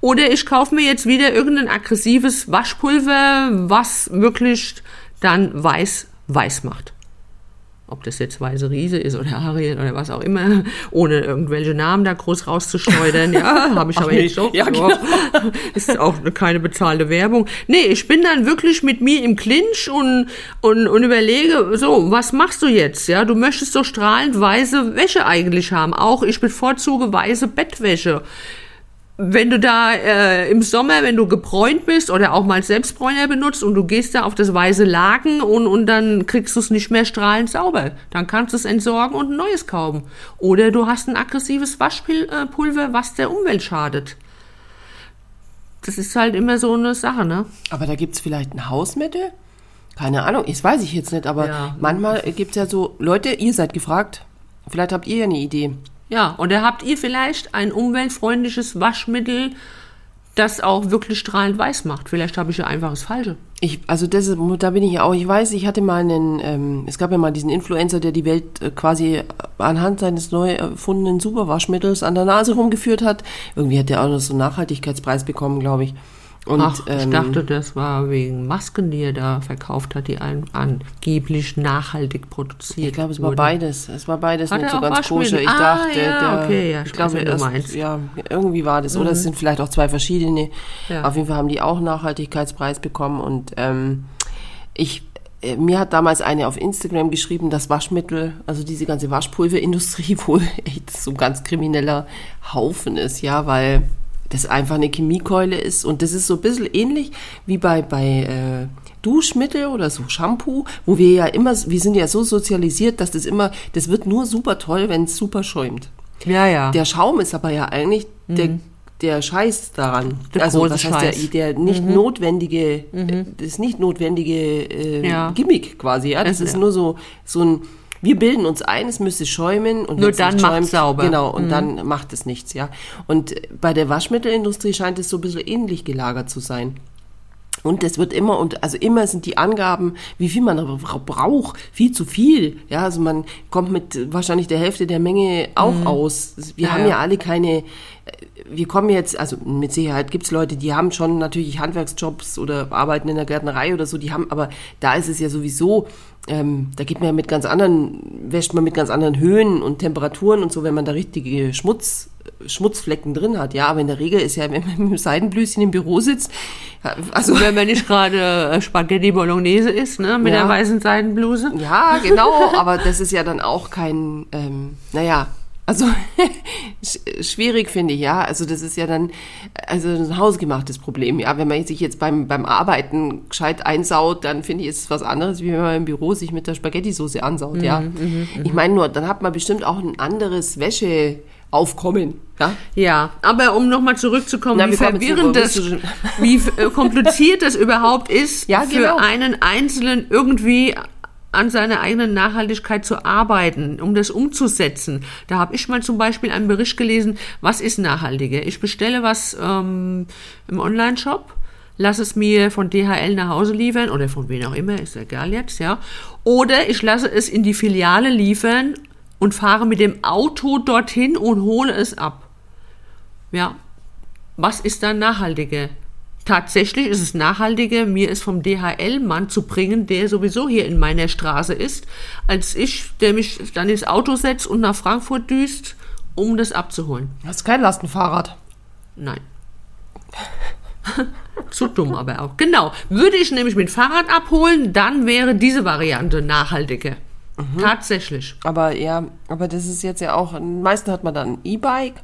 Oder ich kaufe mir jetzt wieder irgendein aggressives Waschpulver, was wirklich dann weiß weiß macht ob das jetzt Weiße Riese ist oder Ariel oder was auch immer, ohne irgendwelche Namen da groß rauszuschleudern. Ja, habe ich Ach aber nee. jetzt doch. Ja, genau. Ist auch keine bezahlte Werbung. Nee, ich bin dann wirklich mit mir im Clinch und, und, und überlege, so, was machst du jetzt? Ja, du möchtest doch strahlend weiße Wäsche eigentlich haben. Auch ich bevorzuge weiße Bettwäsche wenn du da äh, im Sommer, wenn du gebräunt bist oder auch mal Selbstbräuner benutzt und du gehst da auf das weiße Laken und, und dann kriegst du es nicht mehr strahlend sauber, dann kannst du es entsorgen und ein neues kaufen. Oder du hast ein aggressives Waschpulver, was der Umwelt schadet. Das ist halt immer so eine Sache, ne? Aber da gibt's vielleicht ein Hausmittel? Keine Ahnung, das weiß ich jetzt nicht, aber ja. manchmal gibt's ja so, Leute, ihr seid gefragt, vielleicht habt ihr ja eine Idee. Ja, oder habt ihr vielleicht ein umweltfreundliches Waschmittel, das auch wirklich strahlend weiß macht? Vielleicht habe ich ja einfach das Falsche. Ich, also das da bin ich ja auch, ich weiß, ich hatte mal einen, ähm, es gab ja mal diesen Influencer, der die Welt äh, quasi anhand seines neu erfundenen Superwaschmittels an der Nase rumgeführt hat. Irgendwie hat der auch noch so einen Nachhaltigkeitspreis bekommen, glaube ich. Und, Ach, ich ähm, dachte, das war wegen Masken, die er da verkauft hat, die an, angeblich nachhaltig produziert Ich glaube, es war beides. Es war beides hat nicht so ganz koscher. Ich ah, dachte, ja, der, okay, ja, ich glaube, erst, meinst. ja, irgendwie war das. Mhm. Oder es mhm. sind vielleicht auch zwei verschiedene. Ja. Auf jeden Fall haben die auch Nachhaltigkeitspreis bekommen und ähm, ich äh, mir hat damals eine auf Instagram geschrieben, dass Waschmittel, also diese ganze Waschpulverindustrie wohl echt so ein ganz krimineller Haufen ist, ja, weil das einfach eine Chemiekeule ist. Und das ist so ein bisschen ähnlich wie bei, bei äh, Duschmittel oder so Shampoo, wo wir ja immer, wir sind ja so sozialisiert, dass das immer, das wird nur super toll, wenn es super schäumt. Ja, ja. Der Schaum ist aber ja eigentlich der, der Scheiß daran. Der also was heißt der, Scheiß. der nicht notwendige, das nicht notwendige äh, Ja. Gimmick quasi. Ja, das Es- ist nur so so ein wir bilden uns ein, es müsste schäumen und Nur dann schäumt, sauber. Genau, und dann macht es nichts, ja. Und bei der Waschmittelindustrie scheint es so ein bisschen ähnlich gelagert zu sein. Und es wird immer, und also immer sind die Angaben, wie viel man aber braucht, viel zu viel. Ja, also man kommt mit wahrscheinlich der Hälfte der Menge auch aus. Wir Ja, haben ja. ja alle keine, äh, wir kommen jetzt, also mit Sicherheit gibt's Leute, die haben schon natürlich Handwerksjobs oder arbeiten in der Gärtnerei oder so, die haben, aber da ist es ja sowieso, ähm, da geht man ja mit ganz anderen, wäscht man mit ganz anderen Höhen und Temperaturen und so, wenn man da richtige Schmutz, Schmutzflecken drin hat. Ja, aber in der Regel ist ja, wenn man mit dem Seidenblüschen im Büro sitzt, also Wenn man nicht gerade äh, Spaghetti Bolognese isst, ne, mit Ja. der weißen Seidenbluse. Ja, genau, aber das ist ja dann auch kein, ähm, naja, also sch- schwierig finde ich, ja. Also das ist ja dann also ein hausgemachtes Problem, ja. Wenn man sich jetzt beim, beim Arbeiten gescheit einsaut, dann finde ich, ist es was anderes, wie wenn man im Büro sich mit der Spaghetti-Soße ansaut, ja. Ich meine nur, dann hat man bestimmt auch ein anderes Wäscheaufkommen, ja. Ja, aber um nochmal zurückzukommen, Na, wie verwirrend das, wie äh, kompliziert das überhaupt ist, Ja, für genau. einen Einzelnen irgendwie an seiner eigenen Nachhaltigkeit zu arbeiten, um das umzusetzen. Da habe ich mal zum Beispiel einen Bericht gelesen, was ist nachhaltiger? Ich bestelle was ähm, im Online-Shop, lasse es mir von DHL nach Hause liefern oder von wen auch immer, ist egal jetzt, ja. Oder ich lasse es in die Filiale liefern und fahre mit dem Auto dorthin und hole es ab. Ja, was ist dann nachhaltiger? Tatsächlich ist es nachhaltiger, mir es vom DHL-Mann zu bringen, der sowieso hier in meiner Straße ist, als ich, der mich dann ins Auto setzt und nach Frankfurt düst, um das abzuholen. Das ist kein Lastenfahrrad. Nein. Zu dumm aber auch. Genau. Würde ich nämlich mit Fahrrad abholen, dann wäre diese Variante nachhaltiger. Tatsächlich. Aber ja, aber das ist jetzt ja auch, am meisten hat man dann ein E-Bike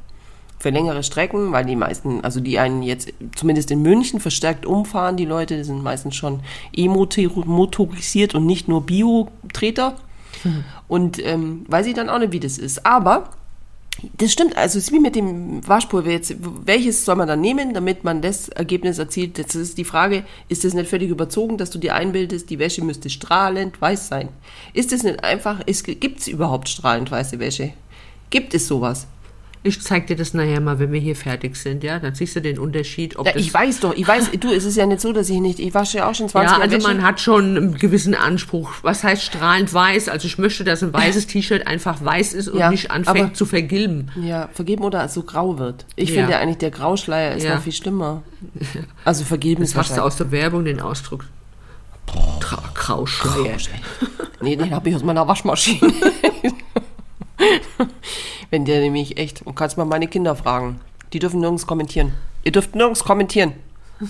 für längere Strecken, weil die meisten, also die einen jetzt zumindest in München verstärkt umfahren, die Leute, die sind meistens schon E-motorisiert und nicht nur Bio-Treter. Und ähm, weiß ich dann auch nicht, wie das ist. Aber das stimmt, also es ist wie mit dem Waschpulver jetzt. Welches soll man dann nehmen, damit man das Ergebnis erzielt? Jetzt ist die Frage, ist das nicht völlig überzogen, dass du dir einbildest, die Wäsche müsste strahlend weiß sein? Ist es nicht einfach, gibt es überhaupt strahlend weiße Wäsche? Gibt es sowas? Ich zeig dir das nachher mal, wenn wir hier fertig sind, ja? Dann siehst du den Unterschied, ob Ja, ich weiß doch, ich weiß, du, es ist ja nicht so, dass ich nicht, ich wasche ja auch schon 20 Ja, also man hat schon einen gewissen Anspruch. Was heißt strahlend weiß? Also ich möchte, dass ein weißes T-Shirt einfach weiß ist und Ja, nicht anfängt aber- zu vergilben. Ja, vergeben oder so grau wird. Ich Ja. finde ja eigentlich, der Grauschleier ist Ja. noch viel schlimmer. Also vergeben Das ist hast du aus der Werbung den Ausdruck. Grauschleier. Nee, den habe ich aus meiner Waschmaschine. Wenn der nämlich echt, du kannst mal meine Kinder fragen. Die dürfen nirgends kommentieren. Ihr dürft nirgends kommentieren.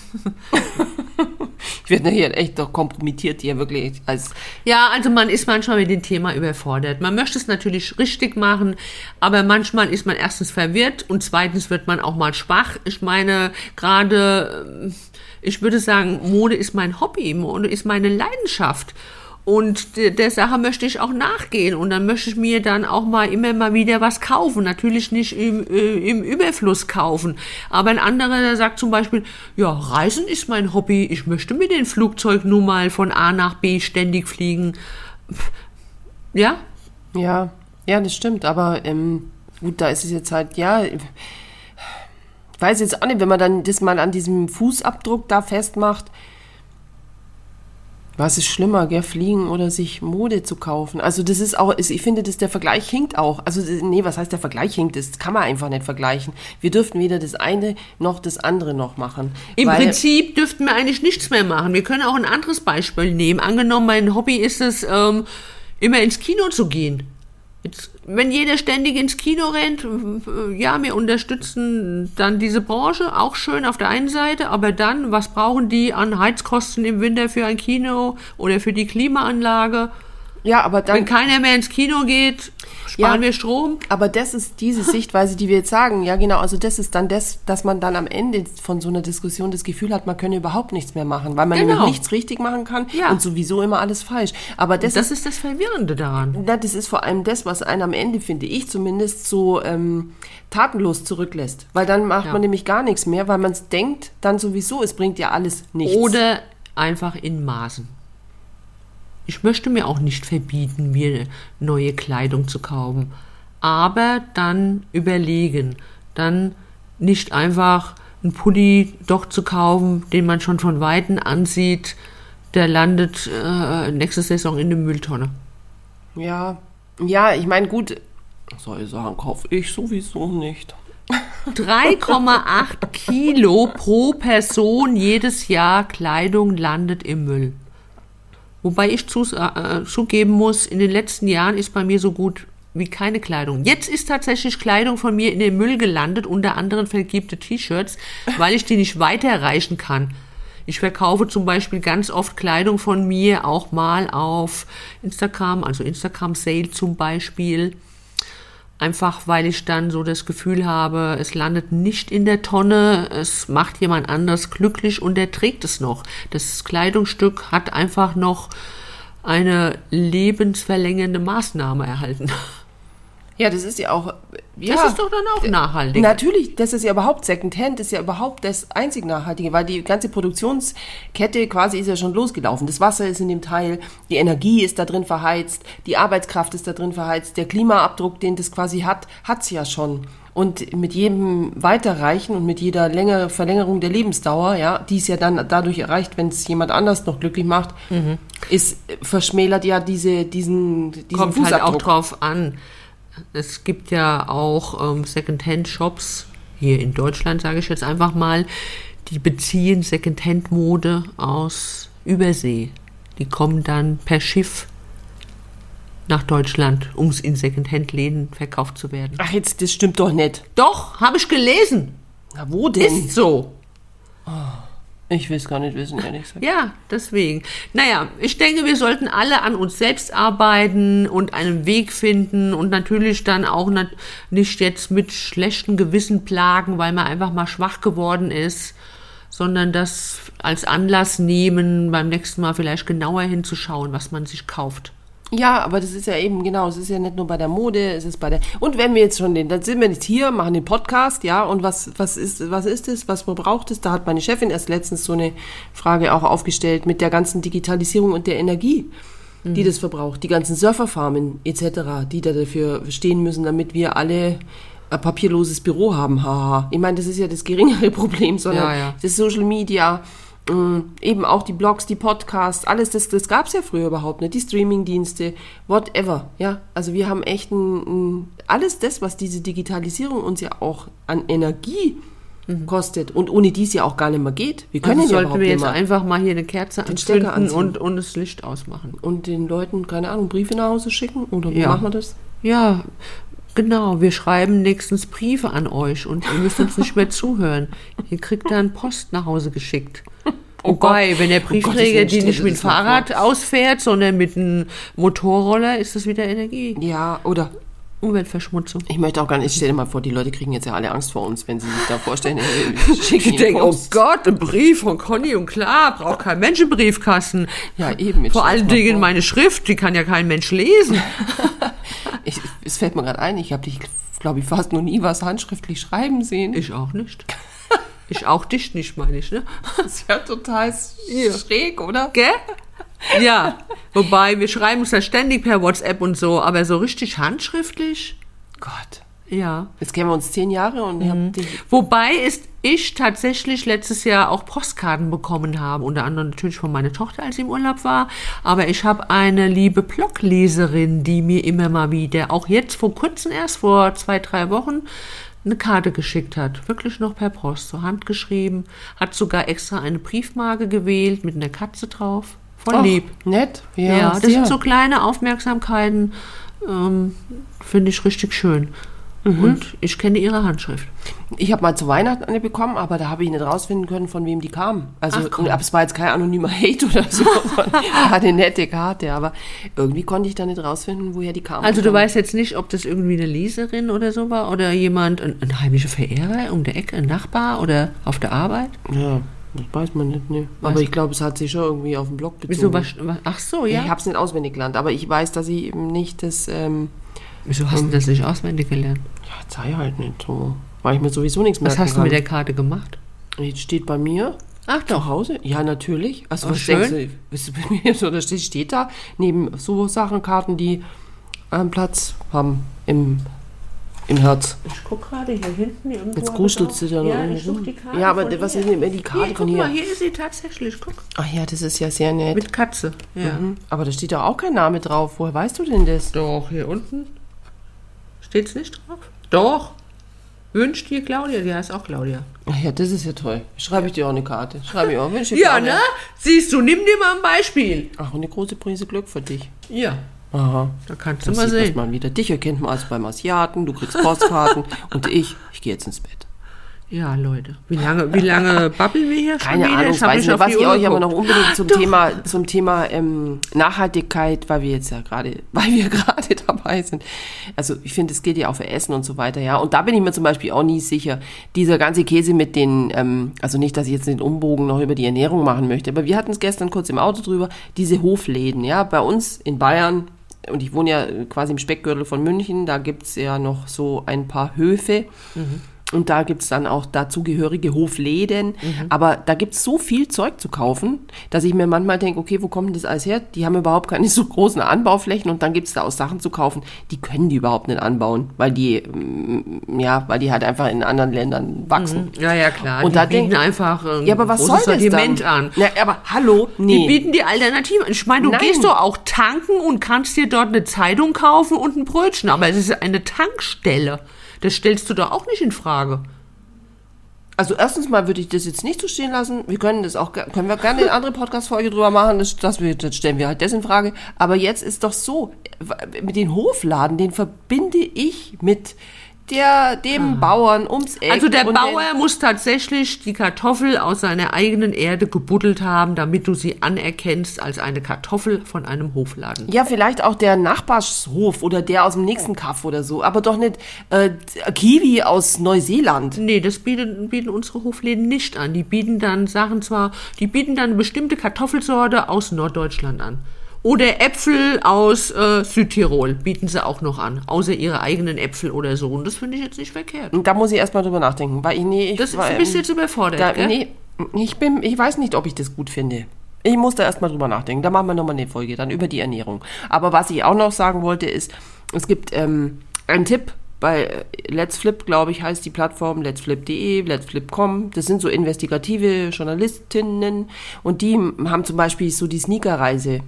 ich werde hier echt doch kompromittiert hier wirklich als Ja, also man ist manchmal mit dem Thema überfordert. Man möchte es natürlich richtig machen, aber manchmal ist man erstens verwirrt und zweitens wird man auch mal schwach. Ich meine, gerade, ähm, ich würde sagen, Mode ist mein Hobby, Mode ist meine Leidenschaft. Und der, Sache möchte ich auch nachgehen und dann möchte ich mir dann auch mal immer mal wieder was kaufen. Natürlich nicht im, äh, im Überfluss kaufen. Aber ein anderer, der sagt zum Beispiel, ja, Reisen ist mein Hobby. Ich möchte mit dem Flugzeug nun mal von A nach B ständig fliegen. Ja, Ja, ja, das stimmt, aber ähm, gut, da ist es jetzt halt, ja, ich weiß jetzt auch nicht, wenn man dann das mal an diesem Fußabdruck da festmacht, was ist schlimmer, gell, fliegen oder sich Mode zu kaufen? Also das ist auch, ich finde, dass der Vergleich hinkt auch. Also nee, was heißt der Vergleich hinkt? Das kann man einfach nicht vergleichen. Wir dürften weder das eine noch das andere noch machen. Im Prinzip dürften wir eigentlich nichts mehr machen. Wir können auch ein anderes Beispiel nehmen. Angenommen, mein Hobby ist es, ähm, immer ins Kino zu gehen. Jetzt, wenn jeder ständig ins Kino rennt, ja, wir unterstützen dann diese Branche, auch schön auf der einen Seite, aber dann, was brauchen die an Heizkosten im Winter für ein Kino oder für die Klimaanlage? Ja, aber dann. Wenn keiner mehr ins Kino geht, sparen Ja. wir Strom. Aber das ist diese Sichtweise, die wir jetzt sagen. Ja, genau. Also das ist dann das, dass man dann am Ende von so einer Diskussion das Gefühl hat, man könne überhaupt nichts mehr machen, weil man Genau. nämlich nichts richtig machen kann Ja. und sowieso immer alles falsch. Aber das, Das ist, ist das Verwirrende daran. na, das ist vor allem das, was einen am Ende, finde ich zumindest, so ähm, tatenlos zurücklässt. Weil dann macht Ja. man nämlich gar nichts mehr, weil man es denkt, dann sowieso, es bringt ja alles nichts. Oder einfach in Maßen. Ich möchte mir auch nicht verbieten, mir neue Kleidung zu kaufen. Aber dann überlegen. Dann nicht einfach einen Pulli doch zu kaufen, den man schon von Weitem ansieht. Der landet äh, nächste Saison in der Mülltonne. Ja, ja, ich meine, gut, soll ich sagen, kaufe ich sowieso nicht. 3,8 Kilo pro Person jedes Jahr Kleidung landet im Müll. Wobei ich zus äh, zugeben muss, in den letzten Jahren ist bei mir so gut wie keine Kleidung. Jetzt ist tatsächlich Kleidung von mir in den Müll gelandet, unter anderem vergibte T-Shirts, weil ich die nicht weiterreichen kann. Ich verkaufe zum Beispiel ganz oft Kleidung von mir auch mal auf Instagram, also Instagram Sale zum Beispiel. Einfach weil ich dann so das Gefühl habe, es landet nicht in der Tonne, es macht jemand anders glücklich und der trägt es noch. Das Kleidungsstück hat einfach noch eine lebensverlängernde Maßnahme erhalten. Ja, das ist ja auch. Ja, Das ist doch dann auch nachhaltig. Natürlich, das ist ja überhaupt Secondhand, ist ja überhaupt das einzig Nachhaltige, weil die ganze Produktionskette quasi ist ja schon losgelaufen. Das Wasser ist in dem Teil, die Energie ist da drin verheizt, die Arbeitskraft ist da drin verheizt, der Klimaabdruck, den das quasi hat, hat's ja schon. Und mit jedem Weiterreichen und mit jeder längere Verlängerung der Lebensdauer, ja, die es ja dann dadurch erreicht, wenn es jemand anders noch glücklich macht, ist verschmälert ja diese, diesen, diesen Kommt halt Fußabdruck. auch drauf an. Es gibt ja auch ähm, Secondhand-Shops, hier in Deutschland sage ich jetzt einfach mal, die beziehen Secondhand-Mode aus Übersee. Die kommen dann per Schiff nach Deutschland, um es in Secondhand-Läden verkauft zu werden. Ach, jetzt, das stimmt doch nicht. Doch, habe ich gelesen. Na, wo denn? Ist so. Ich will es gar nicht wissen, ehrlich gesagt. Ja, deswegen. Naja, ich denke, wir sollten alle an uns selbst arbeiten und einen Weg finden und natürlich dann auch nicht jetzt mit schlechten Gewissen plagen, weil man einfach mal schwach geworden ist, sondern das als Anlass nehmen, beim nächsten Mal vielleicht genauer hinzuschauen, was man sich kauft. Ja, aber das ist ja eben, genau, es ist ja nicht nur bei der Mode, es ist bei der, und wenn wir jetzt schon den, dann sind wir jetzt hier, machen den Podcast, ja, und was, was ist, was ist es, was braucht es? Da hat meine Chefin erst letztens so eine Frage auch aufgestellt mit der ganzen Digitalisierung und der Energie, die das verbraucht, die ganzen Surferfarmen etc., die da dafür stehen müssen, damit wir alle ein papierloses Büro haben, haha. Ich meine, das ist ja das geringere Problem, sondern Ja, ja. das Social Media, eben auch die Blogs, die Podcasts, alles das, das gab es ja früher überhaupt nicht, die Streamingdienste, whatever, ja. Also wir haben echt ein, ein, alles das, was diese Digitalisierung uns ja auch an Energie kostet und ohne die es ja auch gar nicht mehr geht. Wir können Also ja sollten überhaupt wir jetzt einfach mal hier eine Kerze Stecker anzünden und, und das Licht ausmachen. und den Leuten, keine Ahnung, Briefe nach Hause schicken oder wie Ja. machen wir das? Ja, genau. Wir schreiben nächstens Briefe an euch und ihr müsst uns nicht mehr zuhören. Ihr kriegt dann Post nach Hause geschickt. Oh Wobei, Gott. wenn der Gottes Briefträger Willen, die nicht mit dem Fahrrad ausfährt, sondern mit einem Motorroller, ist das wieder Energie. Ja, oder Umweltverschmutzung. ich möchte auch gar nicht, stell dir mal vor, die Leute kriegen jetzt ja alle Angst vor uns, wenn sie sich da vorstellen, äh, schicken Ich denke, ihnen oh. Gott, ein Brief von Conny und klar, braucht kein Mensch einen Briefkasten. Ja, eben. Vor allen Dingen vor. meine Schrift, die kann ja kein Mensch lesen. Ich, es fällt mir gerade ein, ich habe dich, glaube ich, fast noch nie was handschriftlich schreiben sehen. Ich auch nicht. Ich auch dich nicht, meine ich, ne? Das ist ja total schräg, oder? Gell? Ja, wobei wir schreiben uns ja ständig per WhatsApp und so, aber so richtig handschriftlich, Gott. ja. Jetzt kennen wir uns zehn Jahre und hab dich. Wobei ist ich tatsächlich letztes Jahr auch Postkarten bekommen habe, unter anderem natürlich von meiner Tochter, als sie im Urlaub war, aber ich habe eine liebe Blogleserin, die mir immer mal wieder, auch jetzt vor kurzem erst, vor zwei, drei Wochen, eine Karte geschickt hat. Wirklich noch per Post, so handgeschrieben, hat sogar extra eine Briefmarke gewählt mit einer Katze drauf. Voll Ach, lieb. Nett. Ja, Ja, das sehr. sind so kleine Aufmerksamkeiten, ähm, finde ich richtig schön. Und ich kenne ihre Handschrift. Ich habe mal zu Weihnachten eine bekommen, aber da habe ich nicht rausfinden können, von wem die kam. Also Ach, es war jetzt kein anonymer Hate oder so, sondern war eine nette Karte, aber irgendwie konnte ich da nicht rausfinden, woher die kam. Also du weißt jetzt nicht, ob das irgendwie eine Leserin oder so war oder jemand, ein, ein heimischer Verehrer um der Ecke, ein Nachbar oder auf der Arbeit? Ja, das weiß man nicht, ne. Aber ich glaube, es hat sich schon irgendwie auf den Blog bezogen. Wieso? Was, was, ach so, ja. Ich habe es nicht auswendig gelernt, aber ich weiß, dass ich eben nicht das, ähm, Wieso hast du das nicht auswendig gelernt? ja, sei halt nicht so, weil ich mir sowieso nichts merken Was hast du kann. mit der Karte gemacht? Jetzt steht bei mir Ach zu Hause? Ja, natürlich. Also Oh, was schön. denkst du, bist du bei mir so, da steht, steht da neben so Sachen, Karten, die einen Platz haben im, im Herz. Ich guck gerade hier hinten. Irgendwo Jetzt sie auch- da noch Ja, ich such die Karte. Ja, aber was hier. ist denn immer die Karte hier, von guck hier? mal, hier ist sie tatsächlich. Guck. Ach ja, das ist ja sehr nett. Mit Katze. Ja. Mhm. Aber da steht doch auch kein Name drauf. Woher weißt du denn das? Doch, hier unten. Steht's nicht drauf? Doch. Wünscht dir Claudia, die heißt auch Claudia. Ach ja, das ist ja toll. Schreibe ich dir auch eine Karte. Schreibe ich auch. Wünsche dir Ja, Claudia. ne? Siehst du, nimm dir mal ein Beispiel. Ach, und eine große Prise Glück für dich. Ja, Aha. da kannst du Das mal sieht sehen. man wieder. Dich erkennt man also beim Asiaten, du kriegst Postkarten und ich, ich gehe jetzt ins Bett. Ja, Leute. Wie lange, wie lange babbeln wir hier Keine? Ahnung, Ich weiß nicht was ich euch aber noch unbedingt zum Doch. Thema, zum Thema ähm, Nachhaltigkeit, weil wir jetzt ja gerade, weil wir gerade dabei sind. Also ich finde, es gilt ja auch für Essen und so weiter, ja. Und da bin ich mir zum Beispiel auch nie sicher. Dieser ganze Käse mit den, ähm, also nicht, dass ich jetzt den Umbogen noch über die Ernährung machen möchte, aber wir hatten es gestern kurz im Auto drüber, diese Hofläden, ja, bei uns in Bayern, und ich wohne ja quasi im Speckgürtel von München, da gibt's ja noch so ein paar Höfe. Und da gibt's dann auch dazugehörige Hofläden. Aber da gibt's so viel Zeug zu kaufen, dass ich mir manchmal denke, okay, wo kommt denn das alles her? Die haben überhaupt keine so großen Anbauflächen und dann gibt's da auch Sachen zu kaufen, die können die überhaupt nicht anbauen, weil die, mm, ja, weil die halt einfach in anderen Ländern wachsen. Ja, ja, klar. Und die da bieten denk- einfach ein Ja, aber was soll das Sortiment dann? an. Ja, aber hallo, Die nee. bieten die Alternative an. Ich meine, du Nein. gehst doch auch tanken und kannst dir dort eine Zeitung kaufen und ein Brötchen. Aber es ist eine Tankstelle. Das stellst du doch auch nicht in Frage. Also erstens mal würde ich das jetzt nicht so stehen lassen. Wir können das auch, können wir gerne eine andere Podcast-Folge drüber machen, das, das, das stellen wir halt das in Frage. Aber jetzt ist doch so, mit den Hofladen, den verbinde ich mit der, dem Bauern ums Eck. Ah. Also der Bauer muss tatsächlich die Kartoffel aus seiner eigenen Erde gebuddelt haben, damit du sie anerkennst als eine Kartoffel von einem Hofladen. Den, ja, vielleicht auch der Nachbarshof oder der aus dem nächsten Kaff oder so, aber doch nicht äh, Kiwi aus Neuseeland. Nee, das bieten, bieten unsere Hofläden nicht an. Die bieten dann Sachen zwar, die bieten dann eine bestimmte Kartoffelsorte aus Norddeutschland an. Oder Äpfel aus äh, Südtirol bieten sie auch noch an, außer ihre eigenen Äpfel oder so. Und das finde ich jetzt nicht verkehrt. Und da muss ich erstmal drüber nachdenken, weil ich, nee, ich Das war, du bist jetzt überfordert, Da, gell? nee, ich bin, ich weiß nicht, ob ich das gut finde. Ich muss da erstmal drüber nachdenken. Da machen wir nochmal eine Folge dann über die Ernährung. Aber was ich auch noch sagen wollte, ist, es gibt ähm, einen Tipp bei äh, Let's Flip, glaube ich, heißt die Plattform letsflip.de, letsflip.com. Das sind so investigative Journalistinnen und die haben zum Beispiel so die Sneakerreise.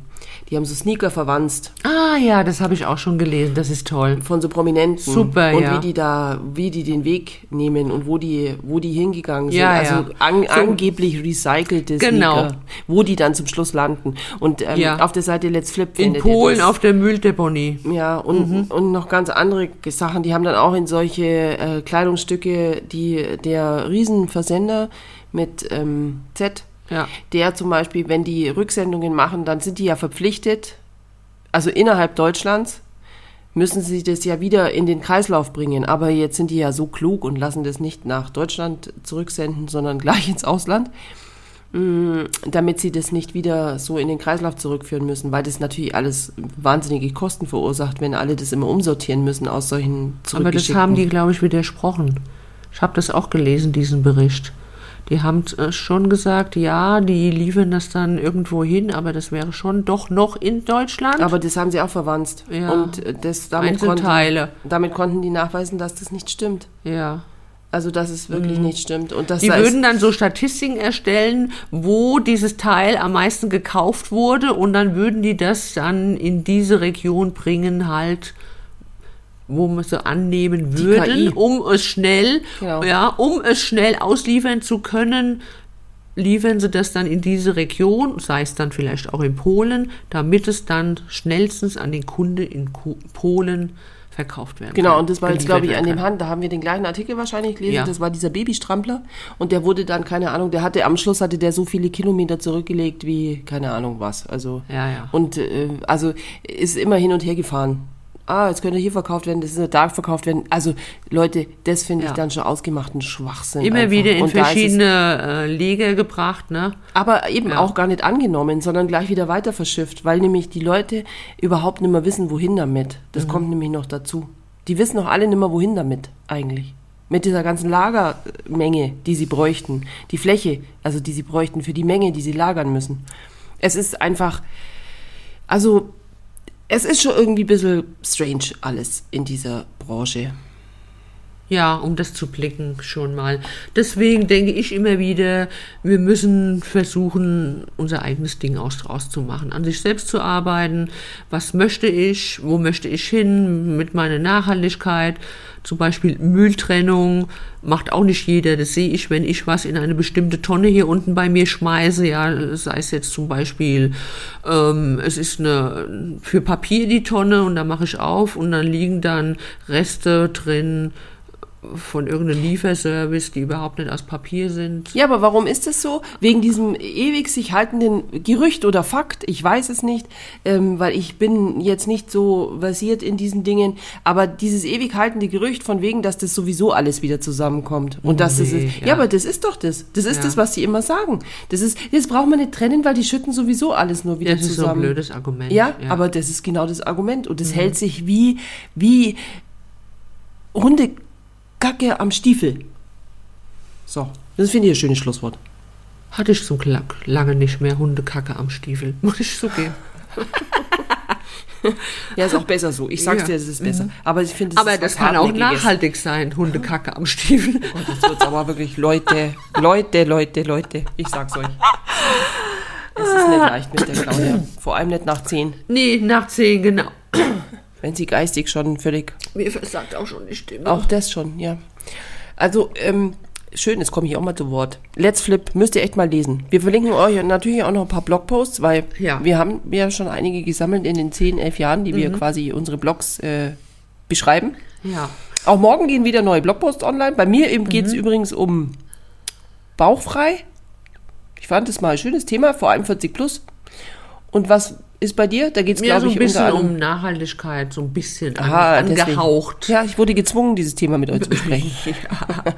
Die haben so Sneaker verwandt Ah ja, das habe ich auch schon gelesen. Das ist toll. von so Prominenten Super, und ja. wie die da, wie die den Weg nehmen und wo die, wo die hingegangen sind. Ja, also ja. an, So- angeblich recycelte Genau. Sneaker, wo die dann zum Schluss landen. Und ähm, Ja. auf der Seite Let's Flip In Polen auf der Mülldeponie. ja, und, Mhm. und noch ganz andere Sachen. Die haben dann auch in solche äh, Kleidungsstücke, die der Riesenversender mit ähm, Z, Ja. der zum Beispiel, wenn die Rücksendungen machen, dann sind die ja verpflichtet, also innerhalb Deutschlands, müssen sie das ja wieder in den Kreislauf bringen. Aber jetzt sind die ja so klug und lassen das nicht nach Deutschland zurücksenden, sondern gleich ins Ausland, mm, damit sie das nicht wieder so in den Kreislauf zurückführen müssen, weil das natürlich alles wahnsinnige Kosten verursacht, wenn alle das immer umsortieren müssen aus solchen Aber das haben die, glaube ich, widersprochen. Ich habe das auch gelesen, diesen Bericht. Die haben äh, schon gesagt, ja, die liefern das dann irgendwo hin, aber das wäre schon doch noch in Deutschland. Aber das haben sie auch verwandt. Ja. Und äh, das, damit, konnten, Einzelteile. damit konnten die nachweisen, dass das nicht stimmt. Ja. Also, dass es wirklich nicht stimmt. Und Mhm. Die würden dann so Statistiken erstellen, wo dieses Teil am meisten gekauft wurde und dann würden die das dann in diese Region bringen, halt, wo man so annehmen würden, um es schnell, Genau. ja, um es schnell ausliefern zu können, liefern sie das dann in diese Region, sei es dann vielleicht auch in Polen, damit es dann schnellstens an den Kunde in Ko Polen verkauft werden Genau, kann, und das war jetzt, glaube ich, an dem. Hand, da haben wir den gleichen Artikel wahrscheinlich gelesen, Ja. das war dieser Babystrampler und der wurde dann, keine Ahnung, der hatte, am Schluss hatte der so viele Kilometer zurückgelegt wie, keine Ahnung was, also. Ja, ja. Und, äh, also, ist immer hin und her gefahren. Ah, jetzt könnte hier verkauft werden, das ist da verkauft werden. Also, Leute, das finde ich Ja. dann schon ausgemachten Schwachsinn. Immer einfach. wieder in Und ist es- verschiedene äh, Leger gebracht, ne? aber eben Ja. auch gar nicht angenommen, sondern gleich wieder weiter verschifft, weil nämlich die Leute überhaupt nicht mehr wissen, wohin damit. Das Mhm. kommt nämlich noch dazu. Die wissen auch alle nicht mehr, wohin damit eigentlich. Mit dieser ganzen Lagermenge, die sie bräuchten. Die Fläche, also die sie bräuchten für die Menge, die sie lagern müssen. Es ist einfach, also es ist schon irgendwie ein bisschen strange alles in dieser Branche. Ja, um das zu blicken schon mal. Deswegen denke ich immer wieder, wir müssen versuchen, unser eigenes Ding aus draus zu machen, an sich selbst zu arbeiten. Was möchte ich? Wo möchte ich hin mit meiner Nachhaltigkeit? Zum Beispiel Mülltrennung macht auch nicht jeder. Das sehe ich, wenn ich was in eine bestimmte Tonne hier unten bei mir schmeiße. Ja, sei es jetzt zum Beispiel, ähm, es ist eine für Papier die Tonne und da mache ich auf und dann liegen dann Reste drin von irgendeinem Lieferservice, die überhaupt nicht aus Papier sind. Ja, aber warum ist das so? Wegen diesem ewig sich haltenden Gerücht oder Fakt? Ich weiß es nicht, ähm, weil ich bin jetzt nicht so versiert in diesen Dingen. Aber dieses ewig haltende Gerücht von wegen, dass das sowieso alles wieder zusammenkommt und dass das Nee, ist. Ja. ja. aber das ist doch das. Das ist Ja. das, was sie immer sagen. Das ist, das braucht man nicht trennen, weil die schütten sowieso alles nur wieder Das ist so ein zusammen. blödes Argument. Ja, aber das ist genau das Argument. Und Mhm. das hält sich wie, wie Hundekacke am Stiefel. So, das finde ich ein schönes Schlusswort. Hatte ich zum Glück lange nicht mehr Hundekacke am Stiefel. Muss ich zugeben. Ja, ist auch besser so. Ich sag's Ja. dir, es ist besser. Aber ich finde, es Aber das kann auch nachhaltig sein, Hundekacke am Stiefel. Und jetzt wird's aber wirklich, Leute, Leute, Leute, Leute. Ich sag's euch. Es ist nicht leicht mit der Claudia. Vor allem nicht nach zehn. Nee, nach zehn, genau. Wenn sie geistig schon völlig Mir versagt auch schon die Stimme. Auch das schon, ja. Also, ähm, schön, jetzt komme ich auch mal zu Wort. Let's Flip, müsst ihr echt mal lesen. Wir verlinken euch natürlich auch noch ein paar Blogposts, weil Ja. wir haben ja schon einige gesammelt in den 10, 11 Jahren, die wir quasi unsere Blogs äh, beschreiben. Ja. Auch morgen gehen wieder neue Blogposts online. Bei mir eben geht es übrigens um Bauchfrei. Ich fand das mal ein schönes Thema, vor allem 40 plus. Und was ist bei dir? Da geht es, Ja, glaube so ein ich, bisschen unter anderem um Nachhaltigkeit, so ein bisschen Aha, deswegen. angehaucht. Ja, ich wurde gezwungen, dieses Thema mit euch zu besprechen. Ja.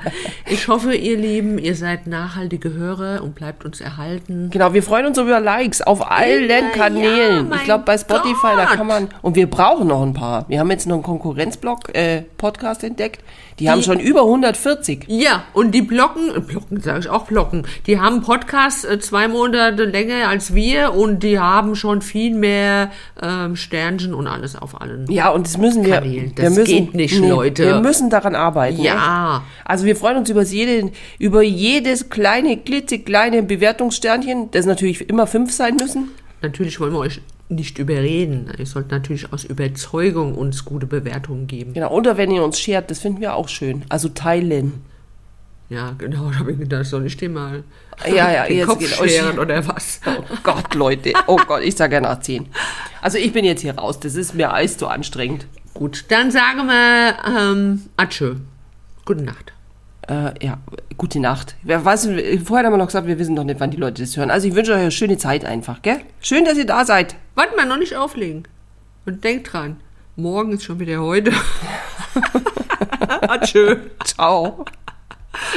Ich hoffe, ihr Lieben, ihr seid nachhaltige Hörer und bleibt uns erhalten. Genau, wir freuen uns über Likes auf allen Ja, Kanälen. mein ich glaube, bei Spotify, da Gott. kann man. Und wir brauchen noch ein paar. Wir haben jetzt noch einen Konkurrenzblog, äh, Podcast entdeckt. Die, haben schon über 140. Ja, und die Blocken, äh, Blocken sage ich auch Blocken, die haben Podcasts äh, zwei Monate länger als wir und die haben schon viel mehr ähm, Sternchen und alles auf allen. Ja, und das müssen wir. Kanälen. wir Das müssen, geht nicht, Leute. Wir müssen daran arbeiten. Ja. Echt. Also wir freuen uns über, jede, über jedes kleine, klitzekleine Bewertungssternchen, das natürlich immer fünf sein müssen. Natürlich wollen wir euch nicht überreden. Ihr sollt natürlich aus Überzeugung uns gute Bewertungen geben. Genau, oder wenn ihr uns schert, das finden wir auch schön. Also teilen. Ja, genau, da habe ich gedacht, soll ich dir mal Ja, ja, den jetzt Kopf geht euch- scheren oder was? Oh Gott, Leute. Oh Gott, ich sage ja nach zehn. Also ich bin jetzt hier raus. Das ist mir alles zu anstrengend. Gut, dann sagen wir ähm, Atschö. Gute Nacht. Äh, ja, gute Nacht. Wer weiß, vorher haben wir noch gesagt, wir wissen doch nicht, wann die Leute das hören. Also ich wünsche euch eine schöne Zeit einfach, gell? Schön, dass ihr da seid. Warte mal, noch nicht auflegen. Und denkt dran, morgen ist schon wieder heute. Atschö. Ciao.